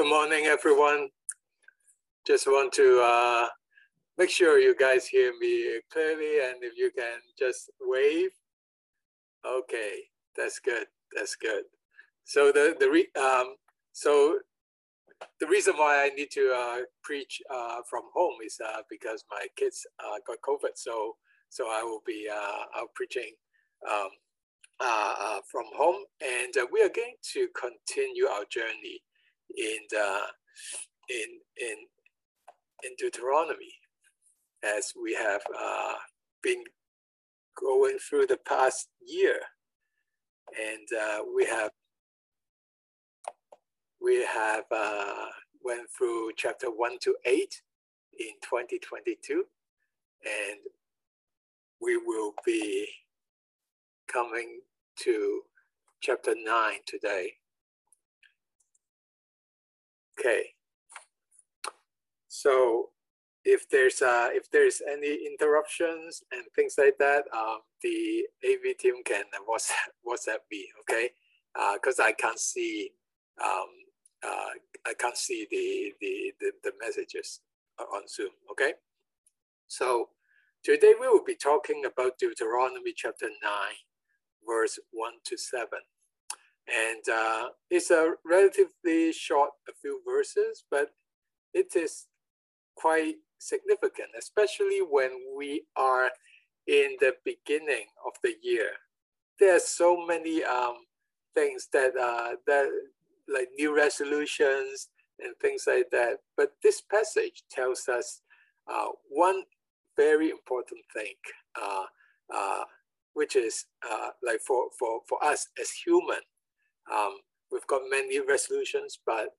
Good morning, everyone. Just want to uh, make sure you guys hear me clearly and if you can just wave. Okay, that's good. That's good. So the the re, um, so the reason why I need to uh, preach uh, from home is uh, because my kids uh, got COVID. So so I will be uh, out preaching um, uh, from home, and we are going to continue our journey in the in in in Deuteronomy as we have uh, been going through the past year, and uh, we have we have uh, went through chapter one to eight in 2022, and we will be coming to chapter nine today. Okay. So if there's uh, if there's any interruptions and things like that, um, the AV team can WhatsApp, WhatsApp me, okay? Because uh, I can't see um, uh, I can't see the, the, the, the messages on Zoom, okay? So today we will be talking about Deuteronomy chapter 9, verse 1 to 7. And uh, it's a relatively short, but it is quite significant, especially when we are in the beginning of the year. There are so many um, things that uh, that like new resolutions and things like that. But this passage tells us uh, one very important thing, uh, uh, which is uh, like for, for, for us as human, um, we've got many resolutions, but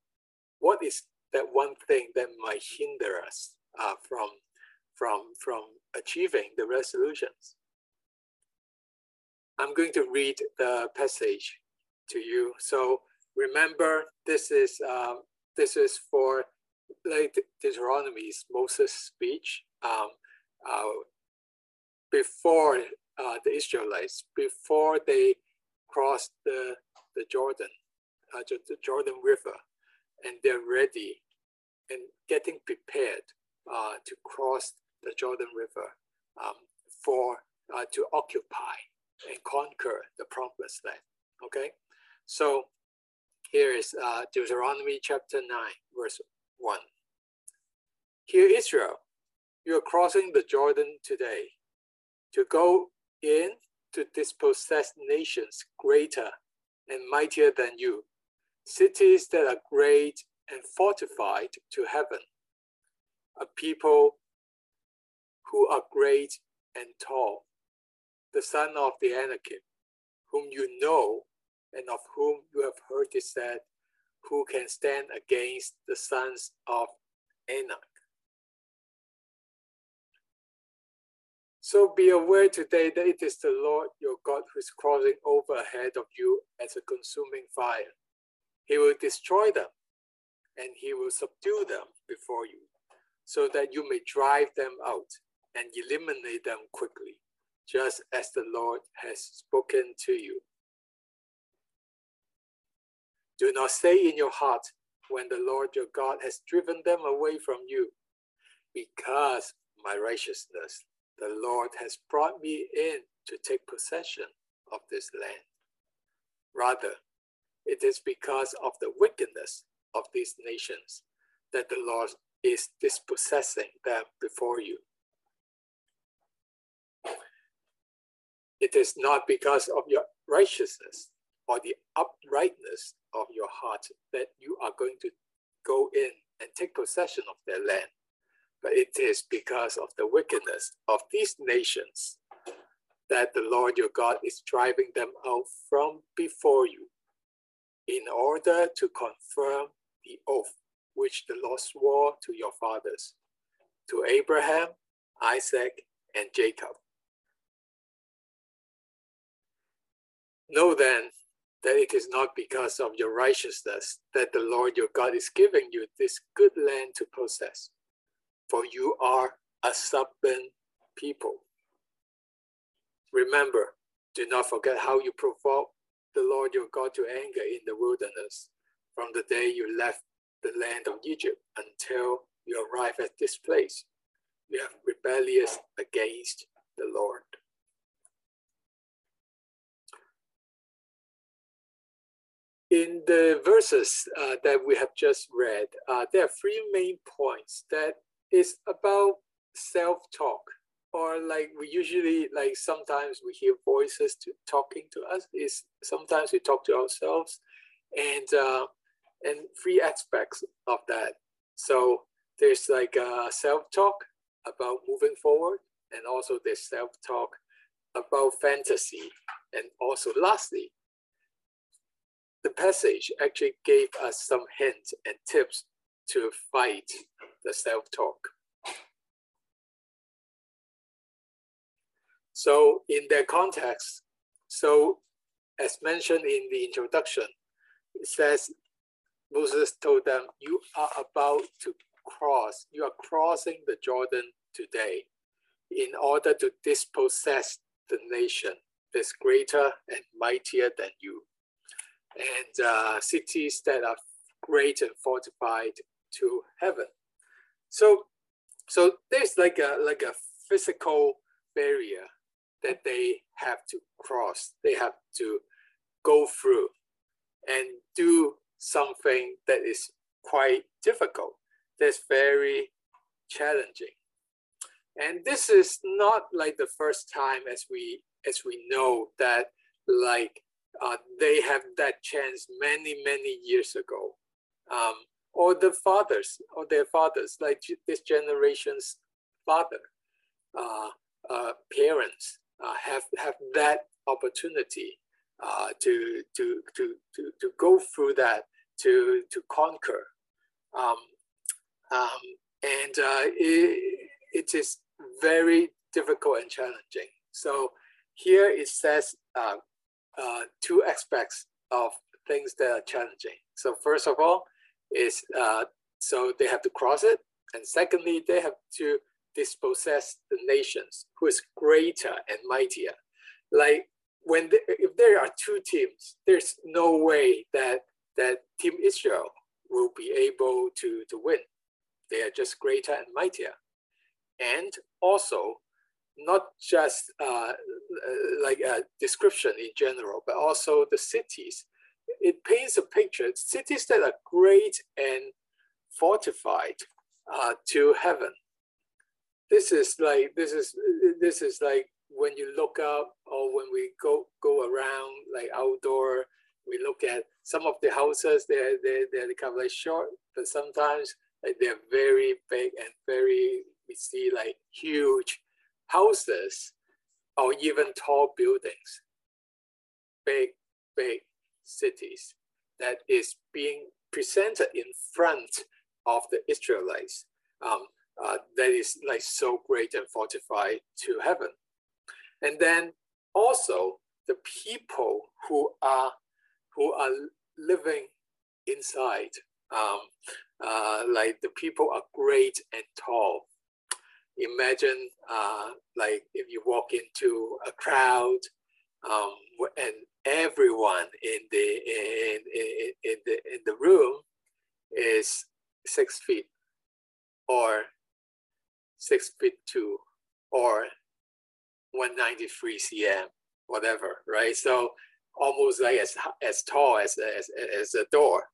what is that one thing that might hinder us uh, from, from, from achieving the resolutions? I'm going to read the passage to you. So remember this is um, this is for like Deuteronomy's Moses speech um, uh, before uh, the Israelites before they crossed the the Jordan uh, the Jordan River and they're ready and getting prepared uh, to cross the Jordan River um, for uh, to occupy and conquer the promised land okay so here is uh, Deuteronomy chapter 9, verse 1. Hear Israel, you are crossing the Jordan today to go in to dispossess nations greater and mightier than you, cities that are great and fortified to heaven, a people who are great and tall, the son of the Anakim, whom you know and of whom you have heard it said, Who can stand against the sons of Anak? So be aware today that it is the Lord your God who is crossing over ahead of you as a consuming fire. He will destroy them and he will subdue them before you, so that you may drive them out and eliminate them quickly, just as the Lord has spoken to you. Do not say in your heart when the Lord your God has driven them away from you, because my righteousness, the Lord has brought me in to take possession of this land. Rather, it is because of the wickedness of these nations that the Lord is dispossessing them before you. It is not because of your righteousness or the uprightness of your heart that you are going to go in and take possession of their land. But it is because of the wickedness of these nations that the Lord your God is driving them out from before you in order to confirm the oath which the Lord swore to your fathers, to Abraham, Isaac, and Jacob. Know then that it is not because of your righteousness that the Lord your God is giving you this good land to possess, for you are a stubborn people. Remember, do not forget how you provoked the Lord your God to anger in the wilderness from the day you left the land of Egypt until you arrive at this place. You have rebellious against the Lord. In the verses uh, that we have just read, uh, there are three main points that is about self-talk or like we usually like sometimes we hear voices to, talking to us is sometimes we talk to ourselves and uh, and three aspects of that. So there's like a self-talk about moving forward and also there's self-talk about fantasy. And also lastly the passage actually gave us some hints and tips to fight the self-talk So in that context, so as mentioned in the introduction, it says Moses told them, you are about to cross, you are crossing the Jordan today in order to dispossess the nation that's greater and mightier than you. And uh, cities that are great and fortified to heaven. So, so there's like a like a physical barrier that they have to cross, they have to go through and do something that is quite difficult, that's very challenging. And this is not like the first time as we as we know that like uh, they have that chance many, many years ago. Um, or the fathers or their fathers, like this generation's father, uh, uh, parents, uh, have have that opportunity uh, to, to to to to go through that to to conquer, um, um, and uh, it, it is very difficult and challenging. So here it says uh, uh, two aspects of things that are challenging. So first of all, is uh, so they have to cross it, and secondly, they have to dispossess the nations who is greater and mightier. Like when the, if there are two teams, there's no way that that Team Israel will be able to, to win. They are just greater and mightier. And also, not just uh, like a description in general, but also the cities. It paints a picture, cities that are great and fortified uh, to heaven this is like this is this is like when you look up or when we go go around like outdoor we look at some of the houses they're they're, they're kind of like short but sometimes like they're very big and very we see like huge houses or even tall buildings. Big big cities that is being presented in front of the israelites. Um, uh, that is like so great and fortified to heaven. And then also the people who are who are living inside, um, uh, like the people are great and tall. Imagine uh, like if you walk into a crowd um, and everyone in the in, in, in the in the room is six feet or six feet two or 193 cm, whatever, right? So almost like as, as tall as, as, as a door.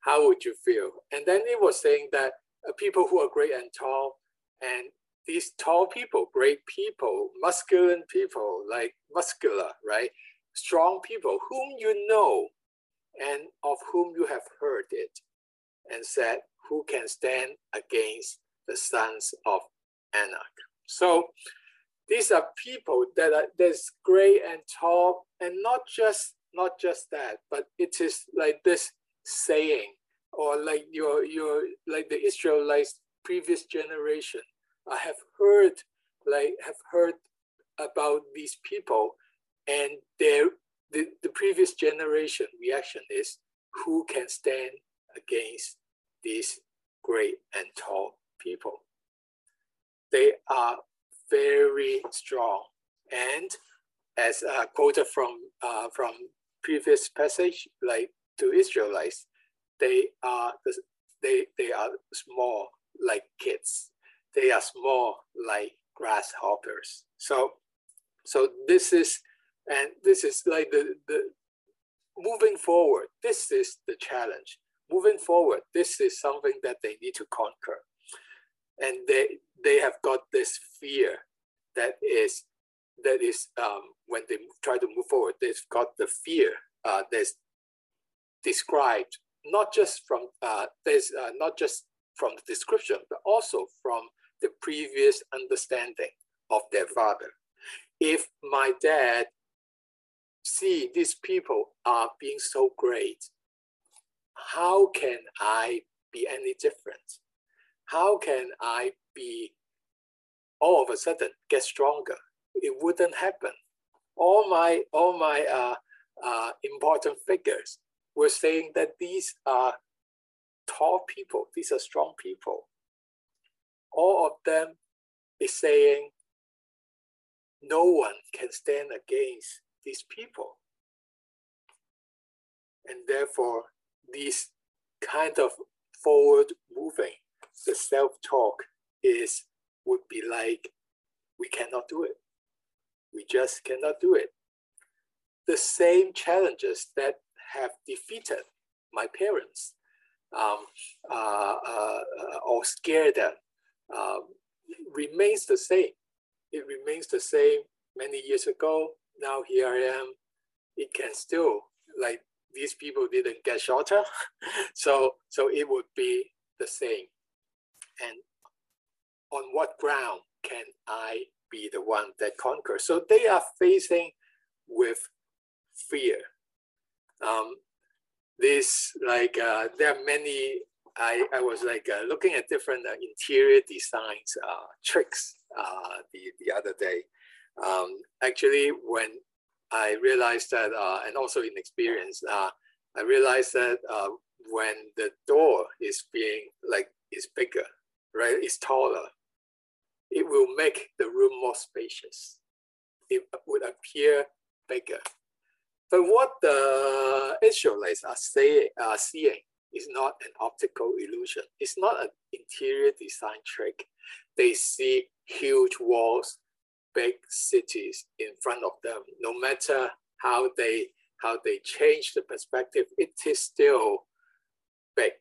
How would you feel? And then it was saying that uh, people who are great and tall, and these tall people, great people, masculine people, like muscular, right? Strong people whom you know and of whom you have heard it, and said, Who can stand against the sons of Anak. So these are people that are that's great and tall, and not just not just that, but it is like this saying, or like your your like the Israelites previous generation. I have heard like have heard about these people, and their the, the previous generation reaction is who can stand against these great and tall people. They are very strong. And as quoted from, uh, from previous passage, like to Israelites, they are they they are small like kids. They are small like grasshoppers. So so this is and this is like the the moving forward. This is the challenge. Moving forward, this is something that they need to conquer, and they they have got this fear that is that is um, when they try to move forward, they've got the fear uh, that's described not just from uh, there's uh, not just from the description, but also from the previous understanding of their father. If my dad see these people are being so great, how can I be any different? How can I be all of a sudden get stronger? It wouldn't happen. All my all my uh, uh, important figures were saying that these are tall people, these are strong people. All of them is saying no one can stand against these people. And therefore, these kind of forward moving, the self-talk is would be like, we cannot do it. We just cannot do it. The same challenges that have defeated my parents um, uh, uh, or scared them um, remains the same. It remains the same many years ago. Now here I am. It can still like these people didn't get shorter, so so it would be the same. And on what ground can I be the one that conquers? So they are facing with fear um, this like uh, there are many I, I was like uh, looking at different uh, interior designs uh, tricks uh, the, the other day. Um, actually, when I realized that, uh, and also in experience, I realized that when the door is being like is bigger, right, is taller, it will make the room more spacious. It would appear bigger. But what the Israelites are saying, are seeing is not an optical illusion. It's not an interior design trick. They see huge walls, big cities in front of them. No matter how they how they change the perspective, it is still big.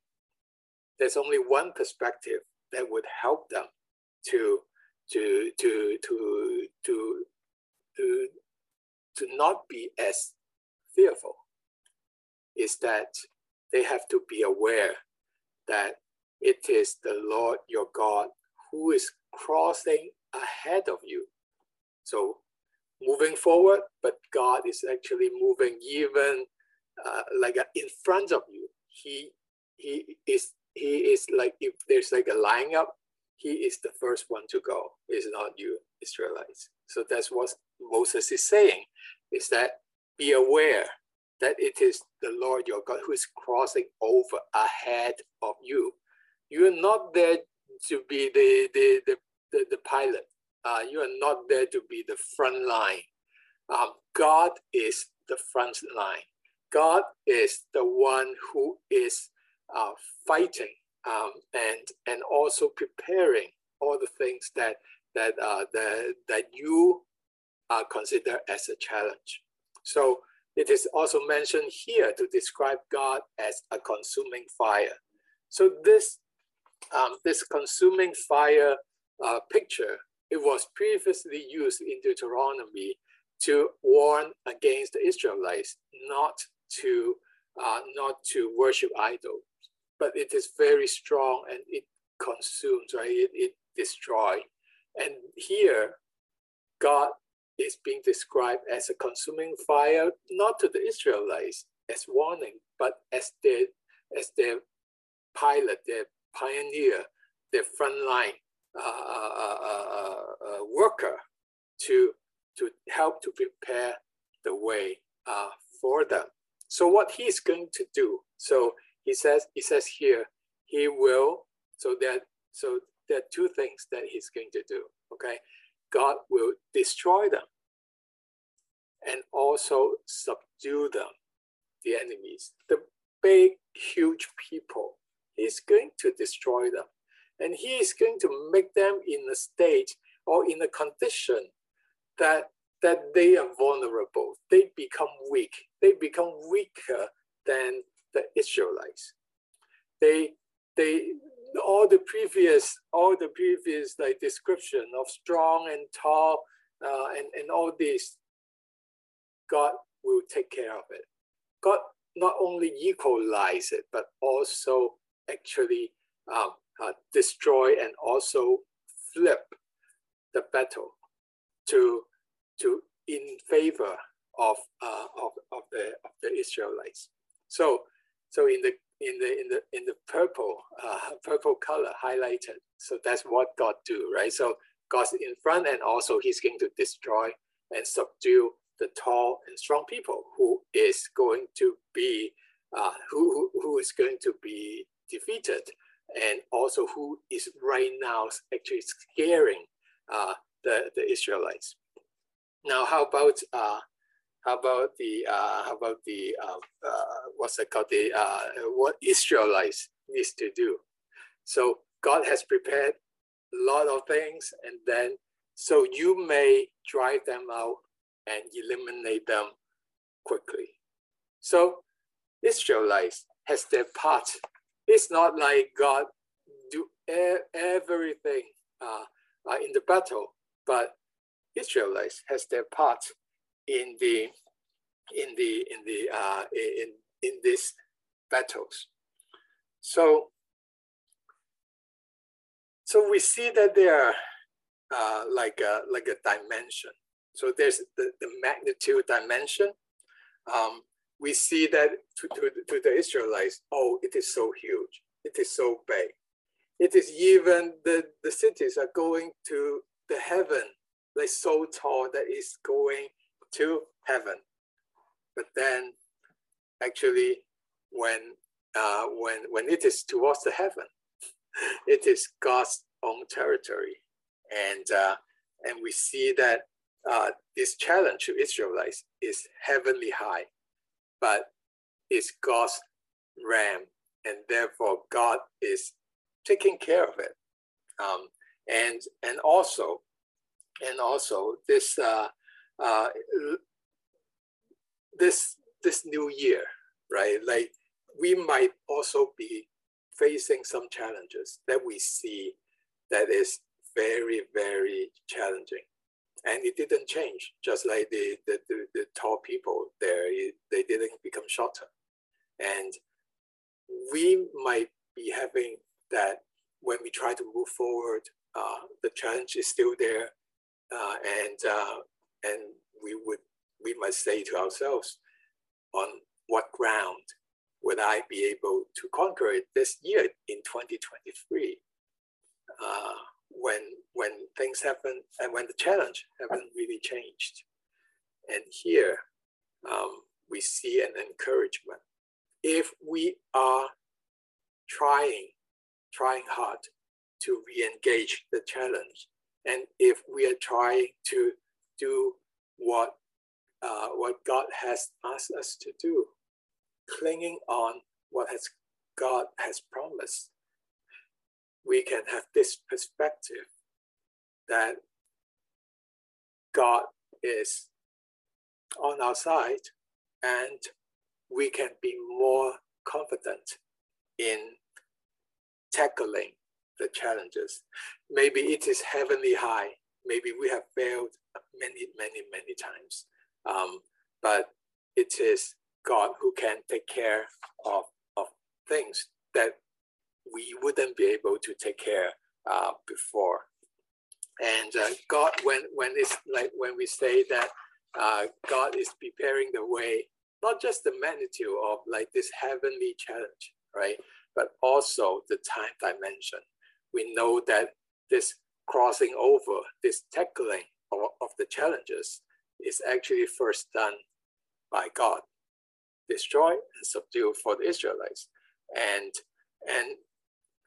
There's only one perspective that would help them to to to to to to to not be as fearful is that they have to be aware that it is the Lord your God who is crossing ahead of you. So moving forward, but God is actually moving even uh, like uh, in front of you. He he is he is like if there's like a line up, he is the first one to go. It's not you, Israelites. So that's what Moses is saying, is that be aware that it is the Lord your God who is crossing over ahead of you. You are not there to be the, the, the, the, the pilot. Uh, you are not there to be the front line. Um, God is the front line. God is the one who is uh, fighting um, and and also preparing all the things that that uh, that that you uh, consider as a challenge. So it is also mentioned here to describe God as a consuming fire. So this, um, this consuming fire uh, picture, it was previously used in Deuteronomy to warn against the Israelites not to, uh, not to worship idols. But it is very strong and it consumes, right? It, it destroys. And here, God is being described as a consuming fire, not to the Israelites as warning, but as their as their pilot, their pioneer, their frontline uh, uh, uh, uh, worker to to help to prepare the way uh, for them. So what he's going to do? So he says he says here he will. So that so there are two things that he's going to do. Okay, God will destroy them and also subdue them, the enemies. The big, huge people He's going to destroy them. And he is going to make them in a state or in a condition that, that they are vulnerable. They become weak. They become weaker than the Israelites. They, they, all the previous, all the previous like description of strong and tall uh, and, and all this, God will take care of it. God not only equalize it, but also actually um, uh, destroy and also flip the battle to to in favor of uh, of, of the of the Israelites. So so in the in the in the in the purple uh, purple color highlighted. So that's what God do, right? So God's in front, and also He's going to destroy and subdue the tall and strong people who is going to be uh, who, who who is going to be defeated, and also who is right now actually scaring uh, the the Israelites. Now, how about uh, how about the uh, how about the uh, uh, what's it called the uh, what Israelites needs to do? So God has prepared a lot of things, and then so you may drive them out and eliminate them quickly. So Israelites has their part. It's not like God do e- everything uh, uh, in the battle, but Israelites has their part in the in the in the uh, in in these battles. So so we see that there are uh, like a like a dimension. So there's the, the magnitude dimension. Um, we see that to, to, to the Israelites, oh, it is so huge. It is so big. It is even the, the cities are going to the heaven, like so tall that is going to heaven. But then actually when uh, when when it is towards the heaven, it is God's own territory. And uh, and we see that uh, this challenge to Israelites is heavenly high, but it's God's ram, and therefore God is taking care of it. Um, and and also, and also this uh, uh, this this new year, right? Like we might also be facing some challenges that we see that is very very challenging, and it didn't change. Just like the the, the, the tall people there, they didn't become shorter, and we might be having that when we try to move forward. Uh, the challenge is still there, uh, and uh, and we would we must say to ourselves, on what ground would I be able to conquer it this year in 2023? Uh, when when things happen and when the challenge haven't really changed. And here um, we see an encouragement. If we are trying, trying hard to re-engage the challenge, and if we are trying to do what uh, what God has asked us to do, clinging on what has God has promised, we can have this perspective that God is on our side and we can be more confident in tackling the challenges. Maybe it is heavenly high. Maybe we have failed many, many, many times. Um, but it is God who can take care of, of things that we wouldn't be able to take care uh, before. And uh, God, when when it's like when we say that uh, God is preparing the way, not just the magnitude of like this heavenly challenge, right, but also the time dimension. We know that this crossing over, this tackling of, of the challenges is actually first done by God, destroy and subdue for the Israelites. And and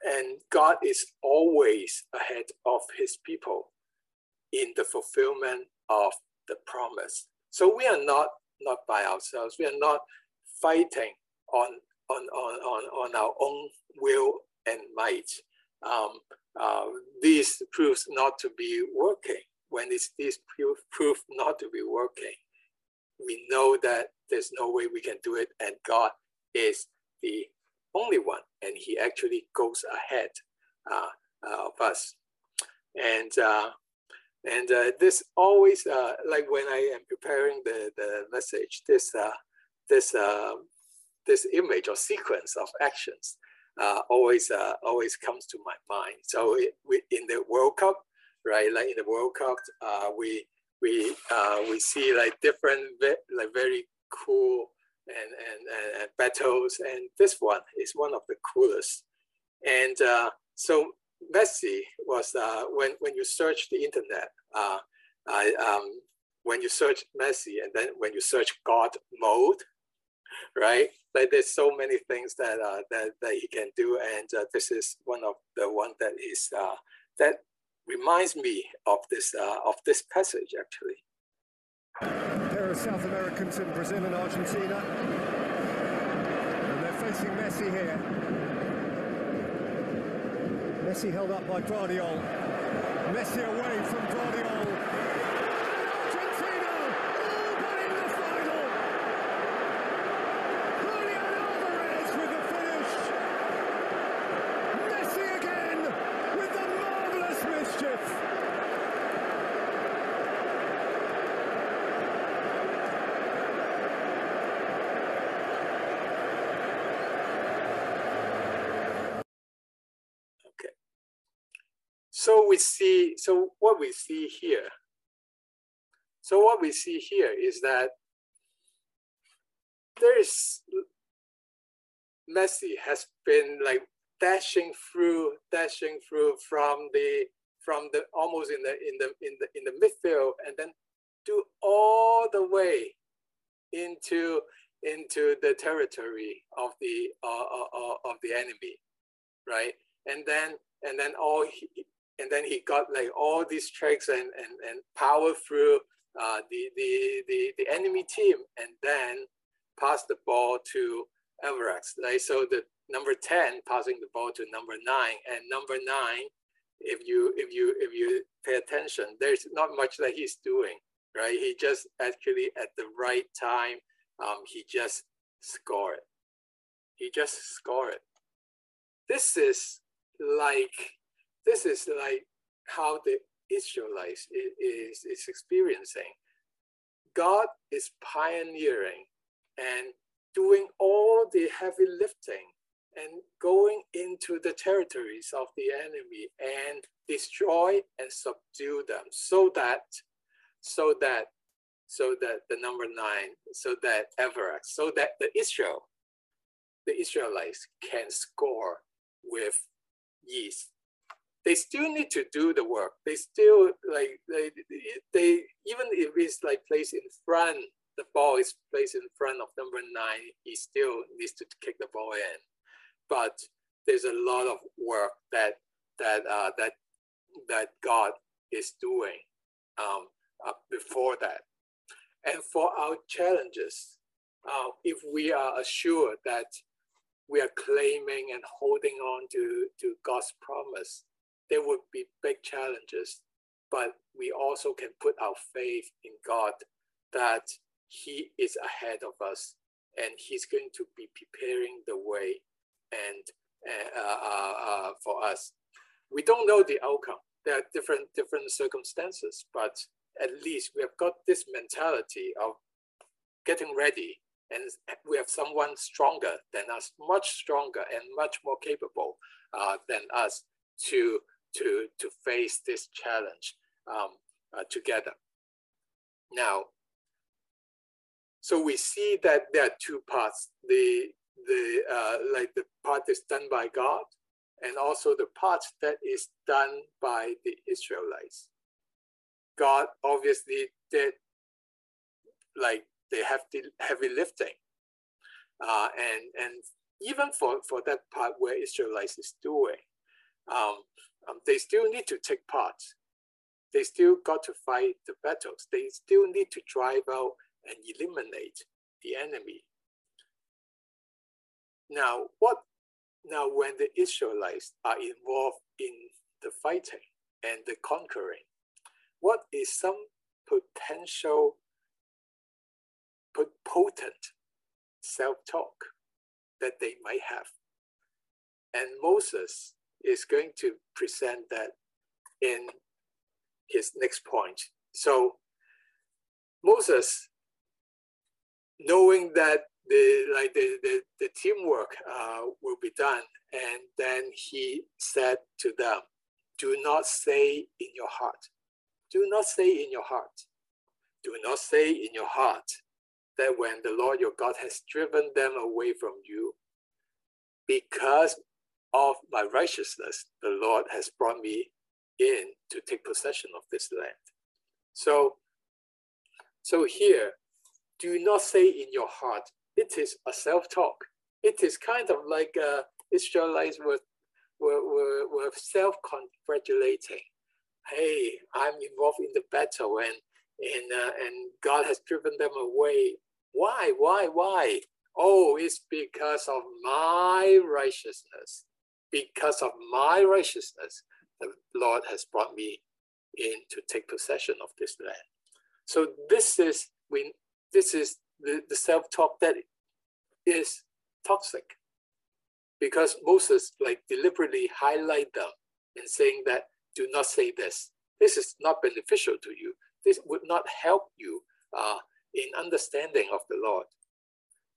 and God is always ahead of his people in the fulfillment of the promise. So we are not not by ourselves. We are not fighting on on, on, on, on our own will and might. Um, uh, this proves not to be working. When this, this proof, proof not to be working, we know that there's no way we can do it, and God is the only one, and He actually goes ahead uh, uh, of us. And uh, and uh, this always like when I am preparing the the message, this this this image or sequence of actions always always comes to my mind. So it, we, in the World Cup, right? Like in the World Cup, we we uh, we see like different like very cool and, and, and, battles and this one is one of the coolest and uh, so Messi was uh, when when you search the internet uh, I, um, when you search Messi and then when you search God mode right like there's so many things that uh, that, that he can do and uh, this is one of the one that is uh, that reminds me of this uh, of this passage actually. There are South Americans in Brazil and Argentina, and they're facing Messi here. Messi held up by Gvardiol. Messi away from. We see, so what we see here, so what we see here is that there is, Messi has been like dashing through, dashing through from the, from the, almost in the, in the, in the, in the midfield and then do all the way into, into the territory of the, uh, uh, uh of the enemy, right? And then, and then all and then he got like all these tricks and and, and power through uh, the, the the the enemy team, and then pass the ball to Alvarez. Like so, the number ten passing the ball to number nine, and number nine, if you if you if you pay attention, there's not much that he's doing, right? He just actually at the right time, um, he just scored. He just scored. This is like this is like how the Israelites is, is experiencing. God is pioneering and doing all the heavy lifting and going into the territories of the enemy and destroy and subdue them so that so that so that the number nine so that Everett so that the Israel the Israelites can score with ease they still need to do the work. They still like they they even if it's like placed in front, the ball is placed in front of number nine, he still needs to kick the ball in. But there's a lot of work that that uh, that that God is doing um, uh, before that. And for our challenges, uh, if we are assured that we are claiming and holding on to, to God's promise, there would be big challenges, but we also can put our faith in God that He is ahead of us and He's going to be preparing the way and uh, uh, uh, for us. We don't know the outcome. There are different different circumstances, but at least we have got this mentality of getting ready and we have someone stronger than us, much stronger and much more capable uh, than us to to, to face this challenge um, uh, together. Now, so we see that there are two parts, the, the, uh, like the part that's done by God and also the part that is done by the Israelites. God obviously did like they have the heavy lifting. Uh, and, and even for, for that part where Israelites is doing, um, um, they still need to take part. They still got to fight the battles. They still need to drive out and eliminate the enemy. now what now when the Israelites are involved in the fighting and the conquering, what is some potential potent self-talk that they might have? And Moses is going to present that in his next point. So Moses, knowing that the like the the, the teamwork uh, will be done, and then he said to them, "Do not say in your heart, do not say in your heart, do not say in your heart that when the Lord your God has driven them away from you, because of my righteousness, the Lord has brought me in to take possession of this land. So, so here, do not say in your heart, it is a self-talk. It is kind of like uh, Israelites were, were, were, were self-congratulating. Hey, I'm involved in the battle and, and, uh, and God has driven them away. Why, why, why? Oh, it's because of my righteousness. Because of my righteousness, the Lord has brought me in to take possession of this land. So this is when this is the, the self-talk that is toxic. Because Moses like deliberately highlight them and saying that do not say this. This is not beneficial to you. This would not help you uh, in understanding of the Lord.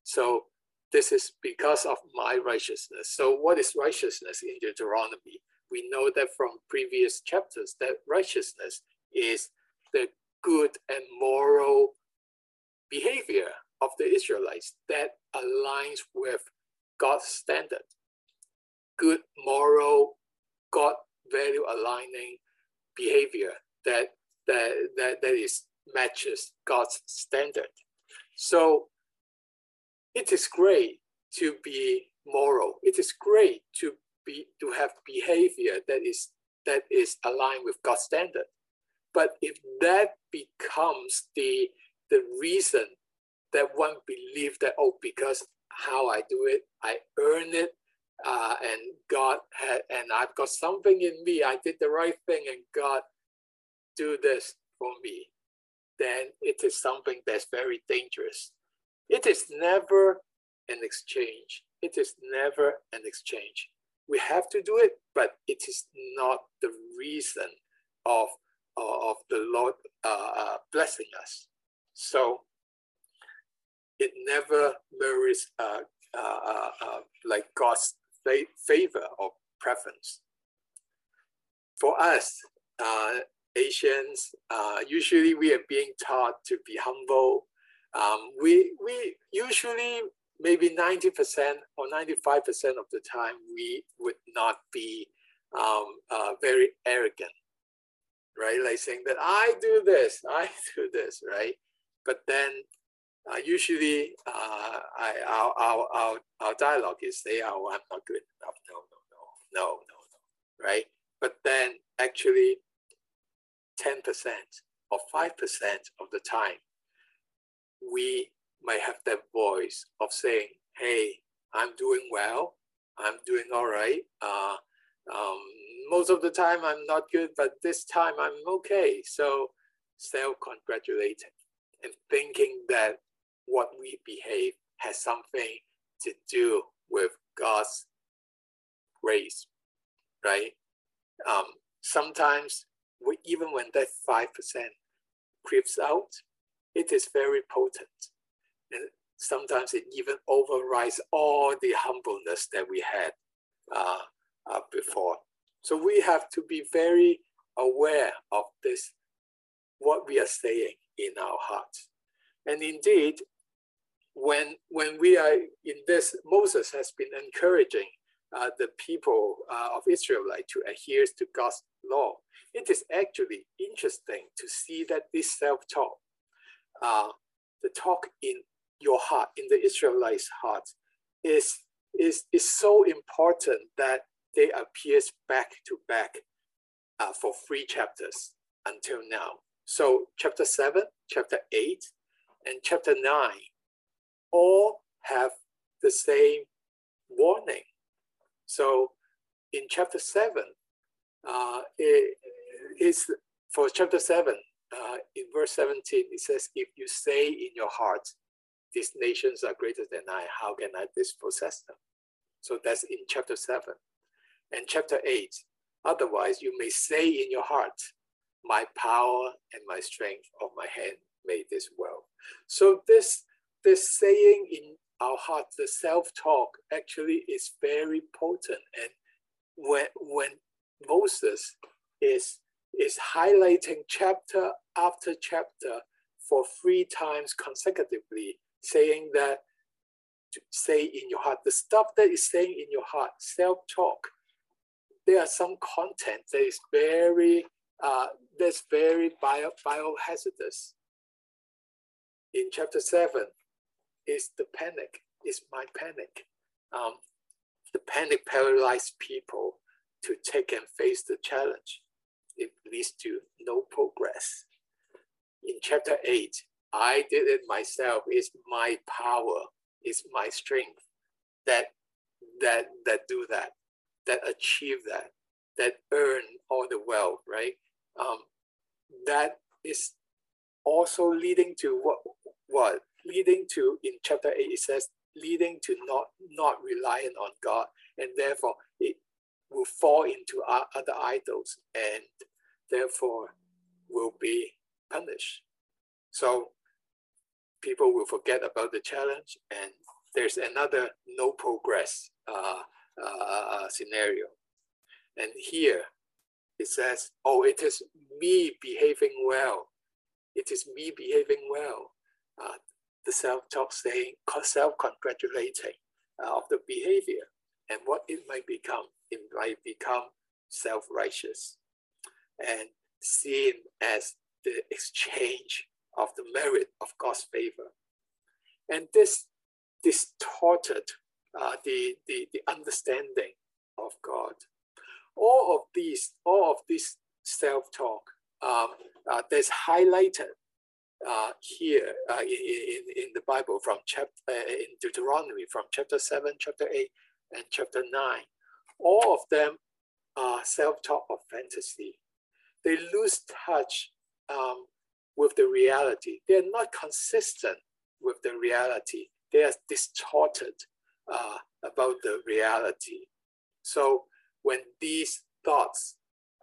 So this is because of my righteousness. So what is righteousness in Deuteronomy? We know that from previous chapters that righteousness is the good and moral behavior of the Israelites that aligns with God's standard. Good moral, God value aligning behavior that that that, that is matches God's standard. So it is great to be moral. It is great to be to have behavior that is that is aligned with God's standard. But if that becomes the the reason that one believes that oh because how I do it, I earn it, uh, and God had and I've got something in me. I did the right thing, and God do this for me. Then it is something that's very dangerous. It is never an exchange. It is never an exchange. We have to do it, but it is not the reason of, of the Lord uh, uh, blessing us. So it never mirrors uh, uh, uh, uh like God's favor or preference. For us, Asians, usually we are being taught to be humble, um, we, we usually, maybe 90% or 95% of the time, we would not be um, uh, very arrogant, right? Like saying that I do this, I do this, right? But then uh, usually uh, I, our, our, our, our dialogue is say, oh, I'm not good enough. No, no, no, no, no, no, right? But then actually 10% or 5% of the time, we might have that voice of saying, hey, I'm doing well, I'm doing all right. Uh, um, most of the time I'm not good, but this time I'm okay. So self-congratulating and thinking that what we behave has something to do with God's grace, right? Um, sometimes we, even when that 5% creeps out, it is very potent. And sometimes it even overrides all the humbleness that we had uh, uh, before. So we have to be very aware of this, what we are saying in our hearts. And indeed, when, when we are in this, Moses has been encouraging uh, the people uh, of Israel like, to adhere to God's law. It is actually interesting to see that this self-talk uh, the talk in your heart, in the Israelites' heart, is, is, is so important that they appears back to back uh, for three chapters until now. So chapter 7, chapter 8, and chapter 9 all have the same warning. So in chapter seven, uh, it is for chapter seven, in verse 17, it says, If you say in your heart, these nations are greater than I, how can I dispossess them? So that's in chapter 7. And chapter 8, otherwise you may say in your heart, My power and my strength of my hand made this well. So this, this saying in our heart, the self-talk actually is very potent. And when, when Moses is is highlighting chapter after chapter for three times consecutively, saying that say in your heart, the stuff that is saying in your heart, self-talk, there are some content that is very uh, that's very bio, biohazardous. In chapter seven, is the panic, is my panic. Um, the panic paralyzed people to take and face the challenge it leads to no progress. In chapter 8, I did it myself. It's my power, it's my strength that that that do that, that achieve that, that earn all the wealth, right? Um, that is also leading to what what leading to in chapter 8 it says leading to not not relying on God and therefore it will fall into other idols and therefore will be punished. So people will forget about the challenge and there's another no progress uh, uh, scenario. And here it says, oh, it is me behaving well. It is me behaving well. Uh, the self-talk saying, self-congratulating uh, of the behavior and what it might become. It might become self-righteous and seen as the exchange of the merit of God's favor. And this distorted uh, the, the, the understanding of God. All of these, all of this self-talk um, uh, that's highlighted uh, here uh, in, in, the Bible from chapter uh, in Deuteronomy from chapter 7, chapter 8, and chapter 9. All of them are self-talk of fantasy they lose touch um, with the reality. They're not consistent with the reality. They are distorted uh, about the reality. So when these thoughts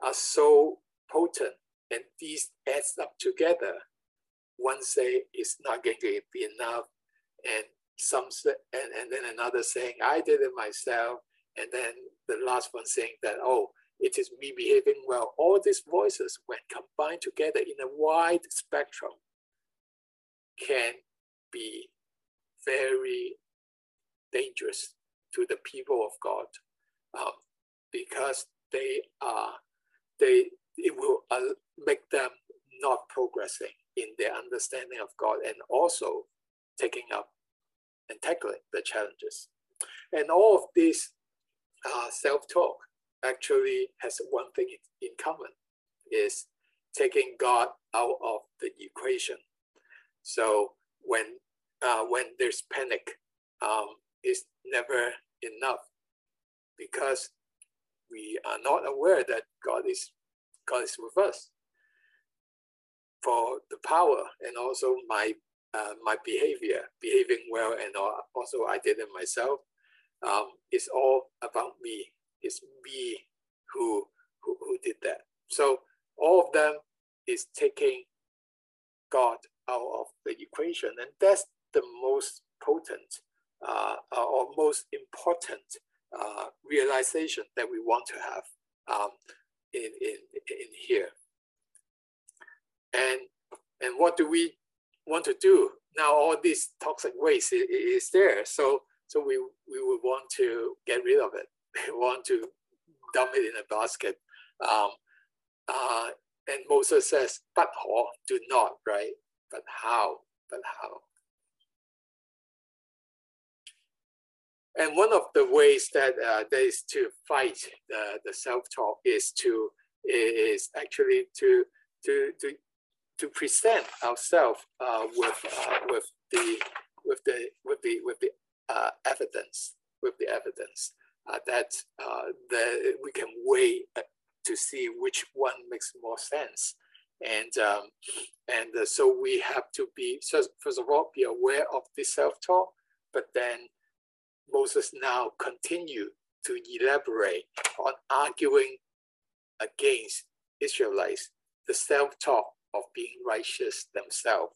are so potent and these adds up together, one say it's not going to be enough, and some and, and then another saying I did it myself, and then the last one saying that oh it is me behaving well. All these voices, when combined together in a wide spectrum, can be very dangerous to the people of God um, because they are they it will uh, make them not progressing in their understanding of God and also taking up and tackling the challenges. And all of this uh, self-talk actually has one thing in common is taking God out of the equation. So when uh, when there's panic, um, it's never enough because we are not aware that God is God is with us. For the power and also my uh, my behavior, behaving well, and also I did it myself. Um, it's all about me it's me who, who, who did that. So all of them is taking God out of the equation. And that's the most potent uh, or most important uh, realization that we want to have um, in, in, in here. And, and what do we want to do? Now all this toxic waste is, is there. So, so we, we would want to get rid of it. want to dump it in a basket. Um, uh, and Moses says, but how? Do not, right? But how? But how? And one of the ways that uh, there is to fight the, the self-talk is to is actually to to to to present ourselves uh, with uh, with the with the with the with the uh, evidence with the evidence uh, that uh, that we can weigh to see which one makes more sense. And um, and uh, so we have to be so first of all be aware of this self-talk, but then Moses now continue to elaborate on arguing against Israelites the self-talk of being righteous themselves.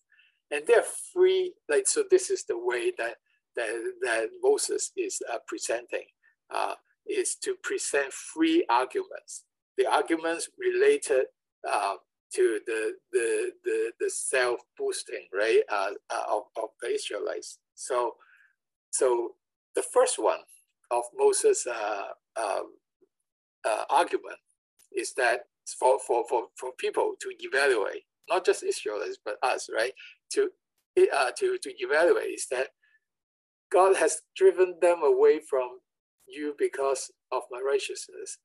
And they're free, like so this is the way that that, that Moses is uh, presenting, uh, is to present three arguments. The arguments related uh, to the the the, the self boosting right uh, uh, of, of the Israelites. So so the first one of Moses' uh, um, uh, argument is that for, for, for, for people to evaluate, not just Israelites, but us, right? To, to, to evaluate is that God has driven them away from you because of my righteousness.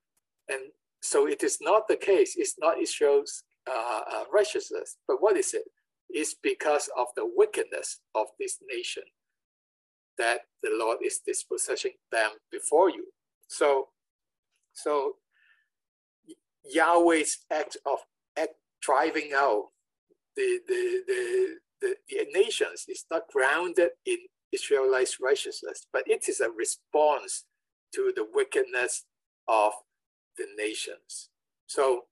And so it is not the case. It's not Israel's uh, uh, righteousness. But what is it? It's because of the wickedness of this nation that the Lord is dispossessing them before you. So, so Yahweh's act of act driving out the, the, the, the, the nations is not grounded in Israelites' righteousness, but it is a response to the wickedness of the nations. So,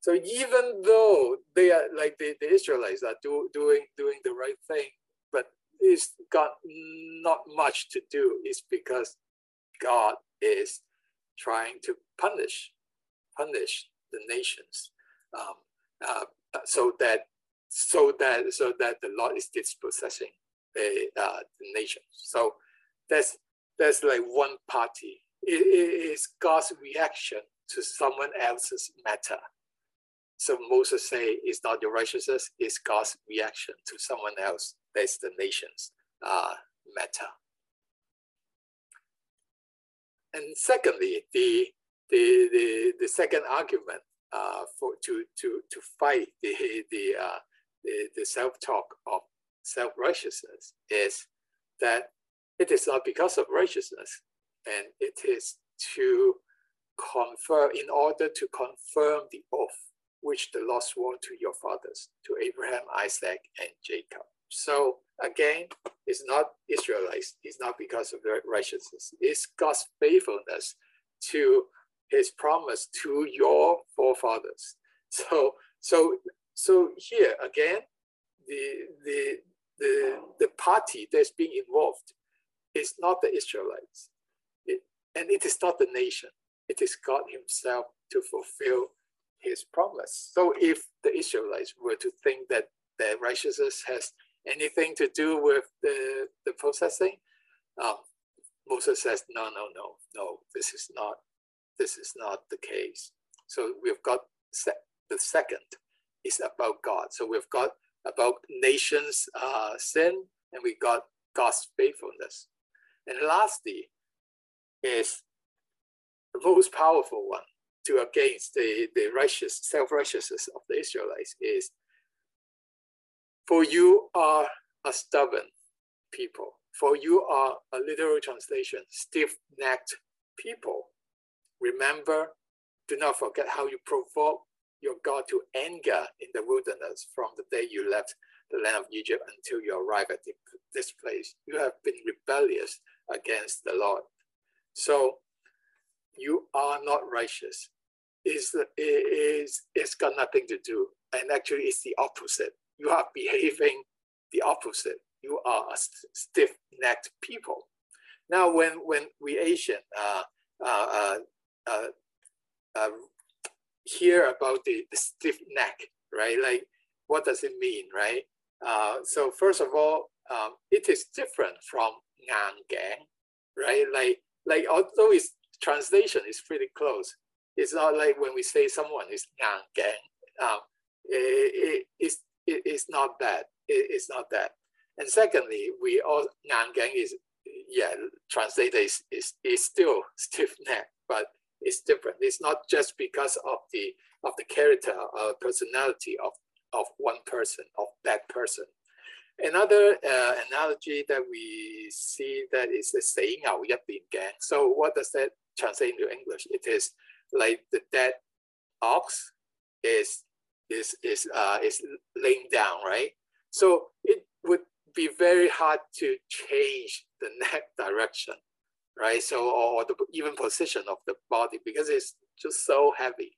so even though they are like the, the Israelites are do, doing doing the right thing, but it's got not much to do. It's because God is trying to punish punish the nations, um, uh, so that so that so that the Lord is dispossessing the, uh, the nations. So that's that's like one party. It, is God's reaction to someone else's matter. So Moses say it's not your righteousness, it's God's reaction to someone else. That's the nation's uh, matter. And secondly, the the the, the second argument uh, for to to to fight the the uh, the, the self talk of self righteousness is that it is not because of righteousness, and it is to confirm in order to confirm the oath which the Lord swore to your fathers, to Abraham, Isaac, and Jacob. So again, it's not Israelites, it's not because of their righteousness, it's God's faithfulness to his promise to your forefathers. So so so here again, the the the the party that's being involved is not the Israelites, it, and it is not the nation. It is God Himself to fulfill His promise. So if the Israelites were to think that their righteousness has anything to do with the the processing, um, Moses says, no, no, no, no. This is not this is not the case. So we've got the second is about God. So we've got about nations' uh, sin, and we got God's faithfulness. And lastly, is the most powerful one to against the, the righteous self-righteousness of the Israelites is for you are a stubborn people. For you are a literal translation, stiff-necked people. Remember, do not forget how you provoke your God to anger in the wilderness from the day you left the land of Egypt until you arrive at this place. You have been rebellious against the Lord. So you are not righteous. Is is, it's got nothing to do. And actually, it's the opposite. You are behaving the opposite. You are a stiff-necked people. Now, when, when we Asian uh, uh, uh, uh, uh hear about the, the stiff neck, right? Like, what does it mean, right? Uh, so first of all, um, it is different from ngang gang, right? Like, like although its translation is pretty close, it's not like when we say someone is Yang gang, um, it, it, it's, it, it's not bad. It, it's not that. And secondly, we all Yang gang is yeah, translated is, is, is still stiff neck, but it's different. It's not just because of the of the character or personality of, of one person, of that person. Another uh, analogy that we see that is the 死牛一边颈. So what does that translate into English? It is like the dead ox is is is uh, is laying down, right? So it would be very hard to change the neck direction, right? So or the even position of the body because it's just so heavy.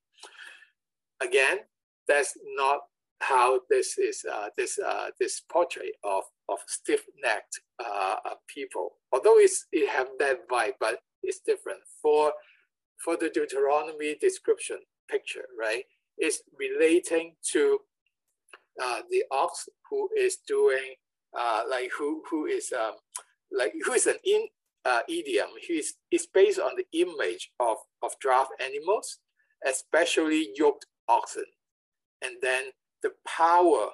Again, that's not how this is uh, this uh, this portrait of of stiff-necked uh, uh, people. Although it's it have that vibe, but it's different. For for the Deuteronomy description picture, right? It's relating to uh, the ox who is doing uh, like who who is um, like who is an in idiom. He's is based on the image of of draft animals, especially yoked oxen, and then the power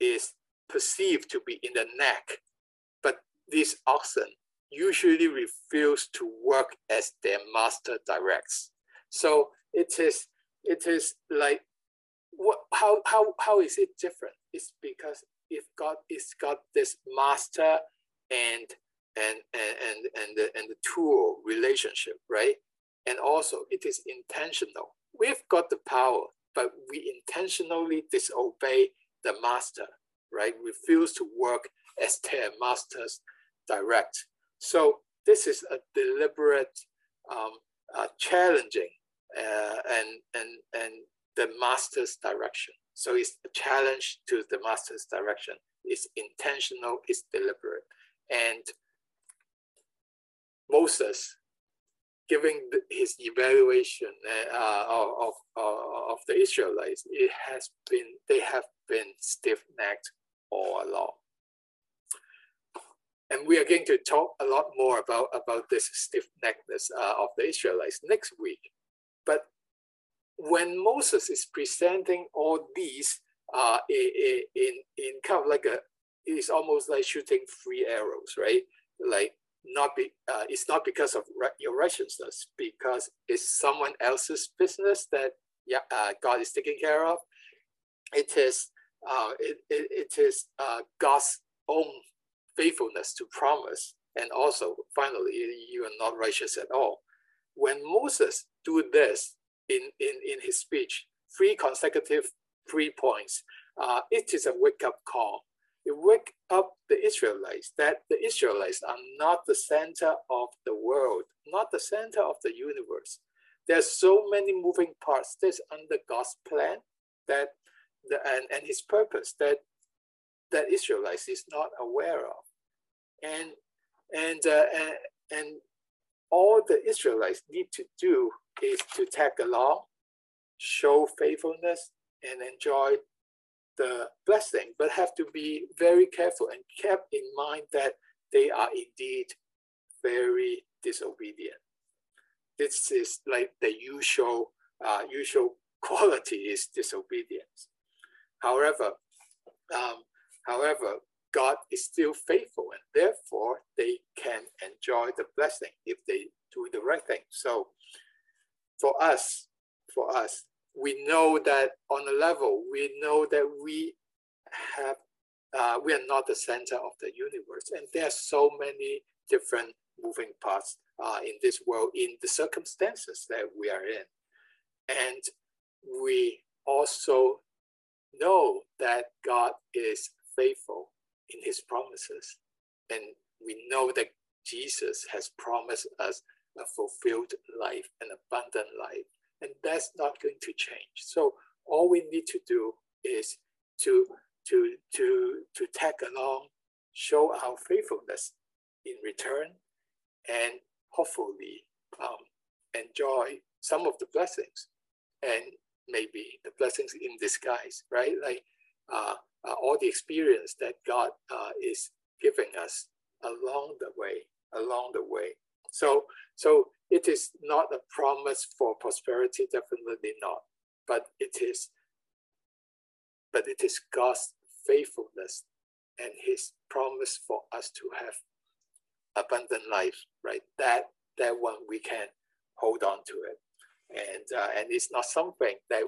is perceived to be in the neck, but these oxen usually refuse to work as their master directs. So it is it is like what how how how is it different? It's because if God is got this master and and and and and the, and the tool relationship, right? And also it is intentional. We've got the power, but we intentionally disobey the master, right? Refuse to work as their masters direct. So this is a deliberate, um, uh, challenging, uh, and and and the master's direction. So it's a challenge to the master's direction. It's intentional. It's deliberate, and Moses giving the, his evaluation uh, of, of, of the Israelites, it has been, they have been stiff-necked all along. And we are going to talk a lot more about, about this stiff-neckedness uh, of the Israelites next week. But when Moses is presenting all these uh, in, in, in kind of like a, it's almost like shooting three arrows, right? Like not be uh, it's not because of your righteousness because it's someone else's business that yeah uh, God is taking care of. It is uh, it, it, it is uh, God's own faithfulness to promise, and also finally you are not righteous at all. When Moses do this in in in his speech, three consecutive three points, uh, it is a wake up call it wake up the Israelites that the Israelites are not the center of the world, not the center of the universe. There's so many moving parts. This under God's plan that the and, and his purpose that that Israelites is not aware of. And and uh, and, and all the Israelites need to do is to tag along, show faithfulness, and enjoy the blessing, but have to be very careful and kept in mind that they are indeed very disobedient. This is like the usual uh, usual quality is disobedience. However, um, however, God is still faithful, and therefore they can enjoy the blessing if they do the right thing. So, for us, for us, we know that on a level, we know that we have, uh, we are not the center of the universe. And there are so many different moving parts uh, in this world, in the circumstances that we are in. And we also know that God is faithful in his promises. And we know that Jesus has promised us a fulfilled life, an abundant life and that's not going to change. So all we need to do is to to to to tag along, show our faithfulness in return, and hopefully um, enjoy some of the blessings, and maybe the blessings in disguise, right? Like uh, uh, all the experience that God uh, is giving us along the way, along the way. So so it is not a promise for prosperity, definitely not. But it is, but it is God's faithfulness and His promise for us to have abundant life, right? That that one we can hold on to it, and uh, and it's not something that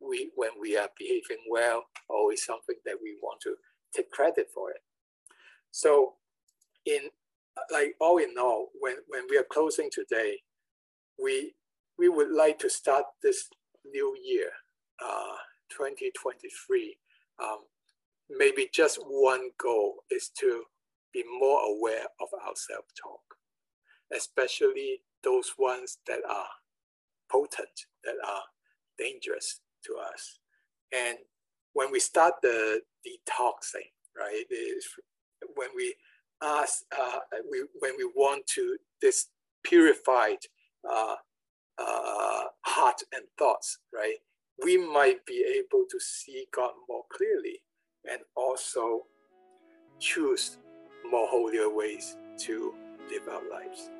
we when we are behaving well, always something that we want to take credit for it. So, in like all in all, when when we are closing today, we we would like to start this new year, uh, 2023. Um, maybe just one goal is to be more aware of our self-talk, especially those ones that are potent, that are dangerous to us. And when we start the detoxing, right, when we ask, uh, we, when we want to this purified uh, uh, heart and thoughts, right, we might be able to see God more clearly and also choose more holier ways to live our lives.